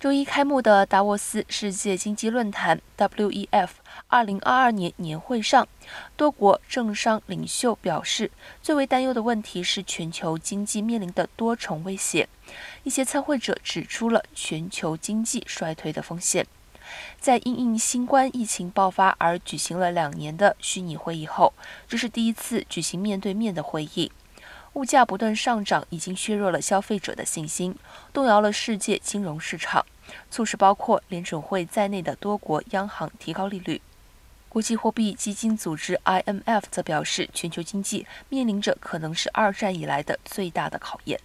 周一开幕的达沃斯世界经济论坛 （WEF） 2022年年会上，多国政商领袖表示，最为担忧的问题是全球经济面临的多重威胁。一些参会者指出了全球经济衰退的风险。在因应新冠疫情爆发而举行了两年的虚拟会议后，这是第一次举行面对面的会议。物价不断上涨，已经削弱了消费者的信心，动摇了世界金融市场，促使包括联准会在内的多国央行提高利率。国际货币基金组织 （IMF） 则表示，全球经济面临着可能是二战以来的最大的考验。